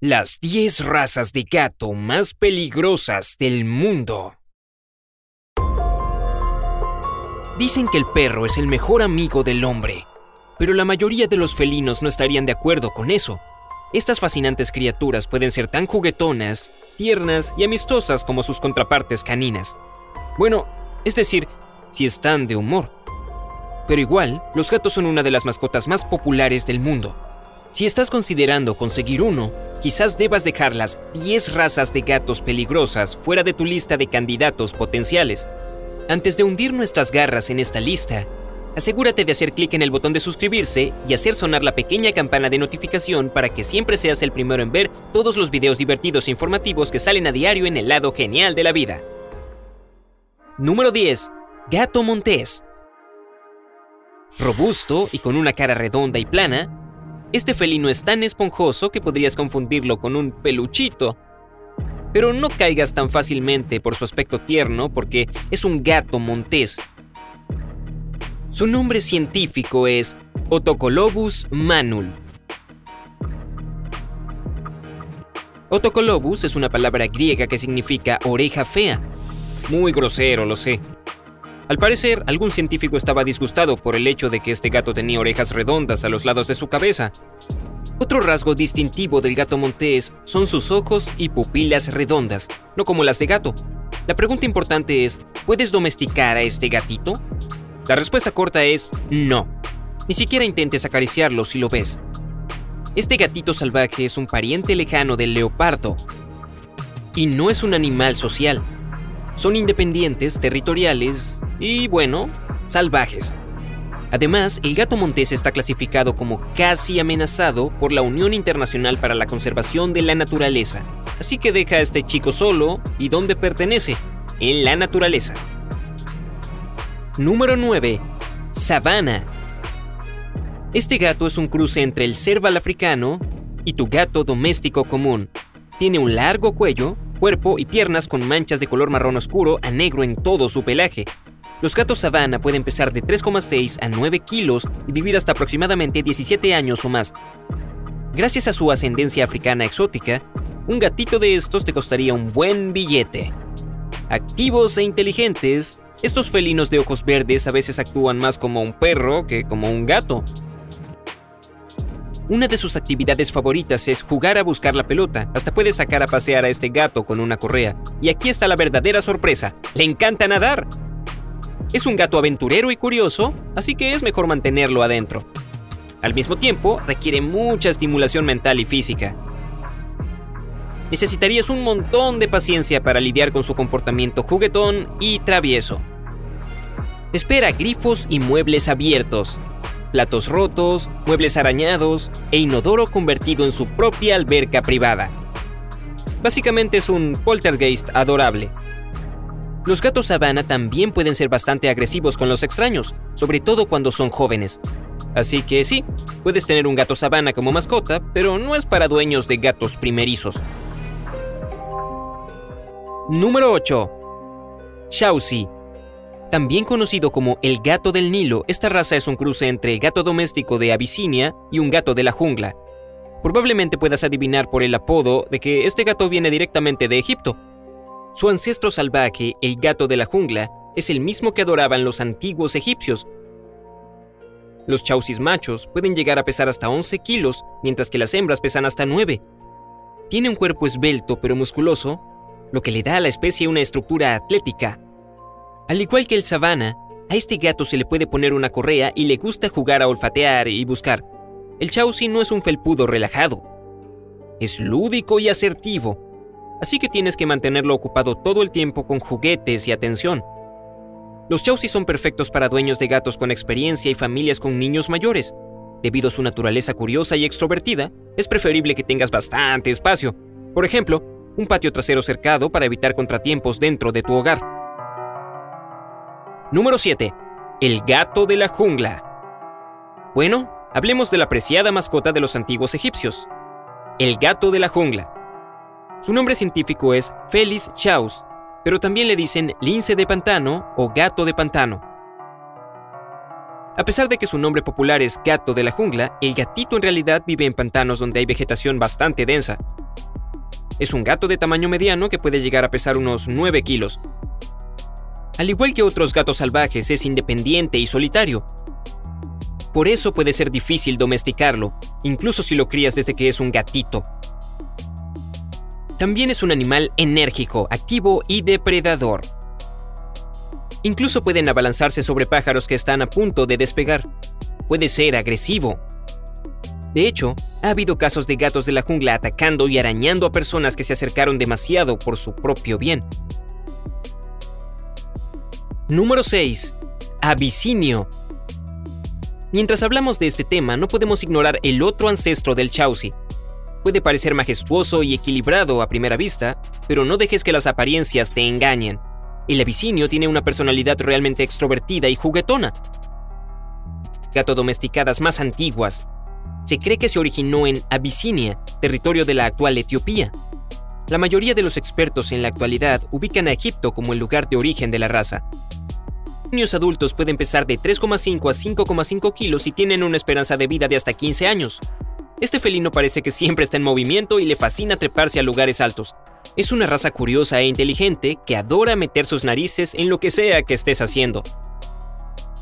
Las 10 razas de gato más peligrosas del mundo. Dicen que el perro es el mejor amigo del hombre, pero la mayoría de los felinos no estarían de acuerdo con eso. Estas fascinantes criaturas pueden ser tan juguetonas, tiernas y amistosas como sus contrapartes caninas. Bueno, es decir, si están de humor. Pero igual, los gatos son una de las mascotas más populares del mundo. Si estás considerando conseguir uno, quizás debas dejar las 10 razas de gatos peligrosas fuera de tu lista de candidatos potenciales. Antes de hundir nuestras garras en esta lista, asegúrate de hacer clic en el botón de suscribirse y hacer sonar la pequeña campana de notificación para que siempre seas el primero en ver todos los videos divertidos e informativos que salen a diario en el lado genial de la vida. Número 10. Gato Montés. Robusto y con una cara redonda y plana, este felino es tan esponjoso que podrías confundirlo con un peluchito pero no caigas tan fácilmente por su aspecto tierno porque es un gato montés. Su nombre científico es Otocolobus manul. Otocolobus es una palabra griega que significa oreja fea. Muy grosero, lo sé. Al parecer, algún científico estaba disgustado por el hecho de que este gato tenía orejas redondas a los lados de su cabeza, otro rasgo distintivo del gato montés son sus ojos y pupilas redondas, no como las de gato. La pregunta importante es, ¿puedes domesticar a este gatito? La respuesta corta es no. Ni siquiera intentes acariciarlo si lo ves. Este gatito salvaje es un pariente lejano del leopardo. Y no es un animal social. Son independientes, territoriales y, bueno, salvajes. Además, el gato montés está clasificado como casi amenazado por la Unión Internacional para la Conservación de la Naturaleza. Así que deja a este chico solo y donde pertenece, en la naturaleza. Número 9. Sabana. Este gato es un cruce entre el cerval africano y tu gato doméstico común. Tiene un largo cuello, cuerpo y piernas con manchas de color marrón oscuro a negro en todo su pelaje, los gatos sabana pueden pesar de 3,6 a 9 kilos y vivir hasta aproximadamente 17 años o más. Gracias a su ascendencia africana exótica, un gatito de estos te costaría un buen billete. Activos e inteligentes, estos felinos de ojos verdes a veces actúan más como un perro que como un gato. Una de sus actividades favoritas es jugar a buscar la pelota, hasta puede sacar a pasear a este gato con una correa. Y aquí está la verdadera sorpresa, le encanta nadar. Es un gato aventurero y curioso, así que es mejor mantenerlo adentro. Al mismo tiempo, requiere mucha estimulación mental y física. Necesitarías un montón de paciencia para lidiar con su comportamiento juguetón y travieso. Espera grifos y muebles abiertos, platos rotos, muebles arañados e inodoro convertido en su propia alberca privada. Básicamente es un poltergeist adorable. Los gatos sabana también pueden ser bastante agresivos con los extraños, sobre todo cuando son jóvenes. Así que sí, puedes tener un gato sabana como mascota, pero no es para dueños de gatos primerizos. Número 8. Chausi. También conocido como el gato del Nilo, esta raza es un cruce entre el gato doméstico de Abisinia y un gato de la jungla. Probablemente puedas adivinar por el apodo de que este gato viene directamente de Egipto, su ancestro salvaje, el gato de la jungla, es el mismo que adoraban los antiguos egipcios. Los chausis machos pueden llegar a pesar hasta 11 kilos, mientras que las hembras pesan hasta 9. Tiene un cuerpo esbelto pero musculoso, lo que le da a la especie una estructura atlética. Al igual que el sabana, a este gato se le puede poner una correa y le gusta jugar a olfatear y buscar. El chausi no es un felpudo relajado. Es lúdico y asertivo, así que tienes que mantenerlo ocupado todo el tiempo con juguetes y atención. Los Chausi son perfectos para dueños de gatos con experiencia y familias con niños mayores. Debido a su naturaleza curiosa y extrovertida, es preferible que tengas bastante espacio. Por ejemplo, un patio trasero cercado para evitar contratiempos dentro de tu hogar. Número 7. El gato de la jungla. Bueno, hablemos de la apreciada mascota de los antiguos egipcios. El gato de la jungla. Su nombre científico es Felis chaus, pero también le dicen lince de pantano o gato de pantano. A pesar de que su nombre popular es gato de la jungla, el gatito en realidad vive en pantanos donde hay vegetación bastante densa. Es un gato de tamaño mediano que puede llegar a pesar unos 9 kilos. Al igual que otros gatos salvajes, es independiente y solitario. Por eso puede ser difícil domesticarlo, incluso si lo crías desde que es un gatito. También es un animal enérgico, activo y depredador. Incluso pueden abalanzarse sobre pájaros que están a punto de despegar. Puede ser agresivo. De hecho, ha habido casos de gatos de la jungla atacando y arañando a personas que se acercaron demasiado por su propio bien. Número 6. Abisinio. Mientras hablamos de este tema, no podemos ignorar el otro ancestro del Chausi, Puede parecer majestuoso y equilibrado a primera vista, pero no dejes que las apariencias te engañen. El abisinio tiene una personalidad realmente extrovertida y juguetona. Gato domesticadas más antiguas. Se cree que se originó en Abisinia, territorio de la actual Etiopía. La mayoría de los expertos en la actualidad ubican a Egipto como el lugar de origen de la raza. Niños adultos pueden pesar de 3,5 a 5,5 kilos y tienen una esperanza de vida de hasta 15 años. Este felino parece que siempre está en movimiento y le fascina treparse a lugares altos. Es una raza curiosa e inteligente que adora meter sus narices en lo que sea que estés haciendo.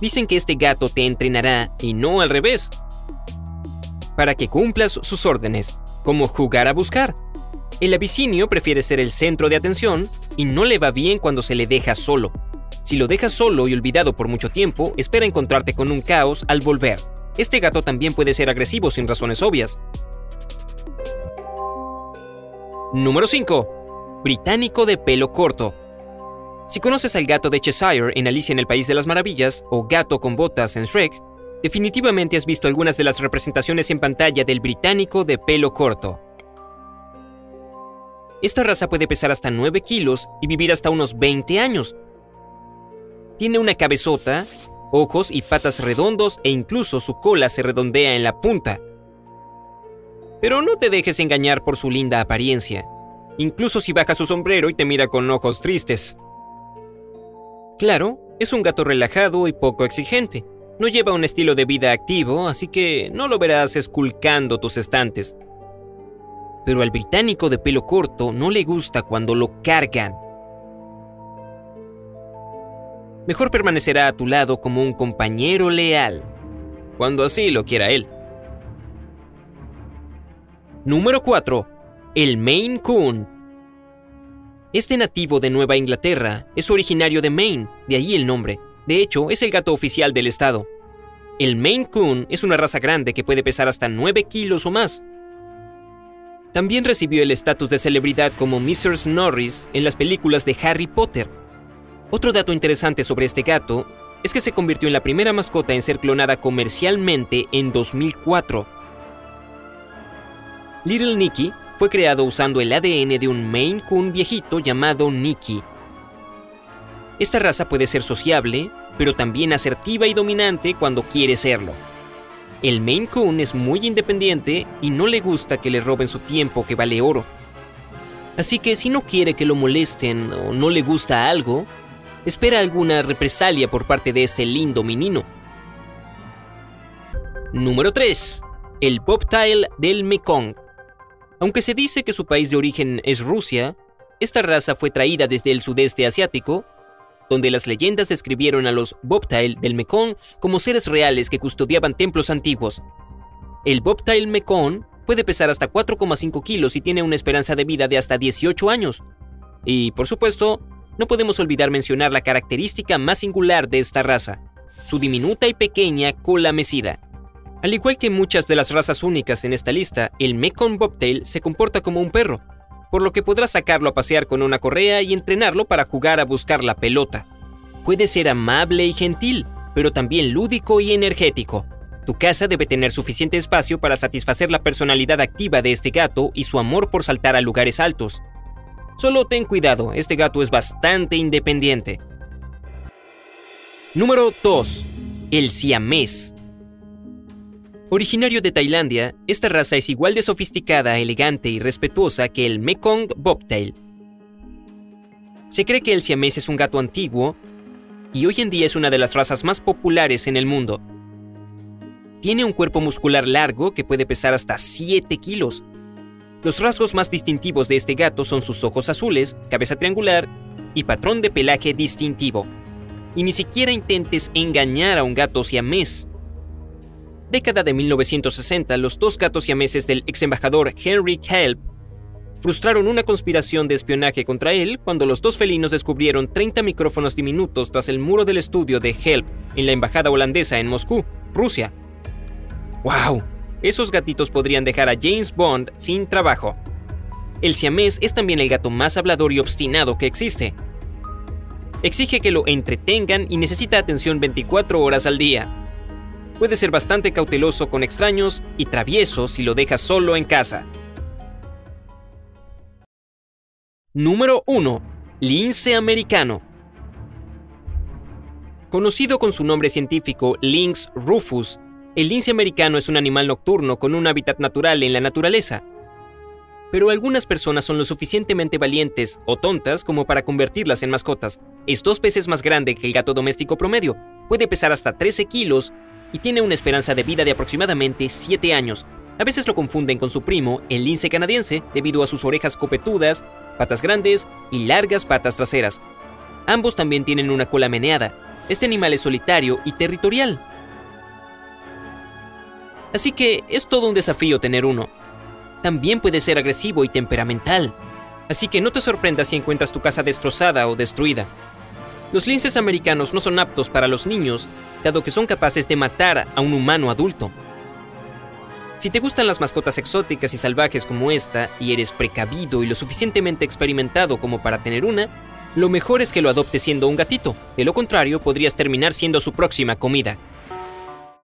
Dicen que este gato te entrenará y no al revés. Para que cumplas sus órdenes, como jugar a buscar. El abisinio prefiere ser el centro de atención y no le va bien cuando se le deja solo. Si lo dejas solo y olvidado por mucho tiempo, espera encontrarte con un caos al volver. Este gato también puede ser agresivo sin razones obvias. Número 5. Británico de pelo corto. Si conoces al gato de Cheshire en Alicia en el País de las Maravillas o gato con botas en Shrek, definitivamente has visto algunas de las representaciones en pantalla del británico de pelo corto. Esta raza puede pesar hasta 9 kilos y vivir hasta unos 20 años. Tiene una cabezota, ojos y patas redondos e incluso su cola se redondea en la punta. Pero no te dejes engañar por su linda apariencia, incluso si baja su sombrero y te mira con ojos tristes. Claro, es un gato relajado y poco exigente. No lleva un estilo de vida activo, así que no lo verás esculcando tus estantes. Pero al británico de pelo corto no le gusta cuando lo cargan mejor permanecerá a tu lado como un compañero leal, cuando así lo quiera él. Número 4. El Maine Coon. Este nativo de Nueva Inglaterra es originario de Maine, de ahí el nombre. De hecho, es el gato oficial del estado. El Maine Coon es una raza grande que puede pesar hasta 9 kilos o más. También recibió el estatus de celebridad como Mrs. Norris en las películas de Harry Potter otro dato interesante sobre este gato es que se convirtió en la primera mascota en ser clonada comercialmente en 2004. Little Nicky fue creado usando el ADN de un Maine Coon viejito llamado Nicky. Esta raza puede ser sociable, pero también asertiva y dominante cuando quiere serlo. El Maine Coon es muy independiente y no le gusta que le roben su tiempo que vale oro. Así que si no quiere que lo molesten o no le gusta algo, espera alguna represalia por parte de este lindo menino. Número 3. El bobtail del Mekong. Aunque se dice que su país de origen es Rusia, esta raza fue traída desde el sudeste asiático, donde las leyendas describieron a los bobtail del Mekong como seres reales que custodiaban templos antiguos. El bobtail Mekong puede pesar hasta 4,5 kilos y tiene una esperanza de vida de hasta 18 años. Y, por supuesto, no podemos olvidar mencionar la característica más singular de esta raza, su diminuta y pequeña cola mecida. Al igual que muchas de las razas únicas en esta lista, el Mekong Bobtail se comporta como un perro, por lo que podrás sacarlo a pasear con una correa y entrenarlo para jugar a buscar la pelota. Puede ser amable y gentil, pero también lúdico y energético. Tu casa debe tener suficiente espacio para satisfacer la personalidad activa de este gato y su amor por saltar a lugares altos. Solo ten cuidado, este gato es bastante independiente. Número 2. El siamés. Originario de Tailandia, esta raza es igual de sofisticada, elegante y respetuosa que el Mekong Bobtail. Se cree que el siamés es un gato antiguo y hoy en día es una de las razas más populares en el mundo. Tiene un cuerpo muscular largo que puede pesar hasta 7 kilos. Los rasgos más distintivos de este gato son sus ojos azules, cabeza triangular y patrón de pelaje distintivo. Y ni siquiera intentes engañar a un gato siamés. Década de 1960, los dos gatos siameses del ex embajador Henry Kelp frustraron una conspiración de espionaje contra él cuando los dos felinos descubrieron 30 micrófonos diminutos tras el muro del estudio de Help en la embajada holandesa en Moscú, Rusia. ¡Wow! Esos gatitos podrían dejar a James Bond sin trabajo. El siamés es también el gato más hablador y obstinado que existe. Exige que lo entretengan y necesita atención 24 horas al día. Puede ser bastante cauteloso con extraños y travieso si lo dejas solo en casa. Número 1. Lince americano. Conocido con su nombre científico Lynx rufus, el lince americano es un animal nocturno con un hábitat natural en la naturaleza. Pero algunas personas son lo suficientemente valientes o tontas como para convertirlas en mascotas. Es dos veces más grande que el gato doméstico promedio, puede pesar hasta 13 kilos y tiene una esperanza de vida de aproximadamente 7 años, a veces lo confunden con su primo, el lince canadiense, debido a sus orejas copetudas, patas grandes y largas patas traseras. Ambos también tienen una cola meneada. Este animal es solitario y territorial. Así que es todo un desafío tener uno. También puede ser agresivo y temperamental. Así que no te sorprendas si encuentras tu casa destrozada o destruida. Los linces americanos no son aptos para los niños, dado que son capaces de matar a un humano adulto. Si te gustan las mascotas exóticas y salvajes como esta, y eres precavido y lo suficientemente experimentado como para tener una, lo mejor es que lo adoptes siendo un gatito, de lo contrario podrías terminar siendo su próxima comida.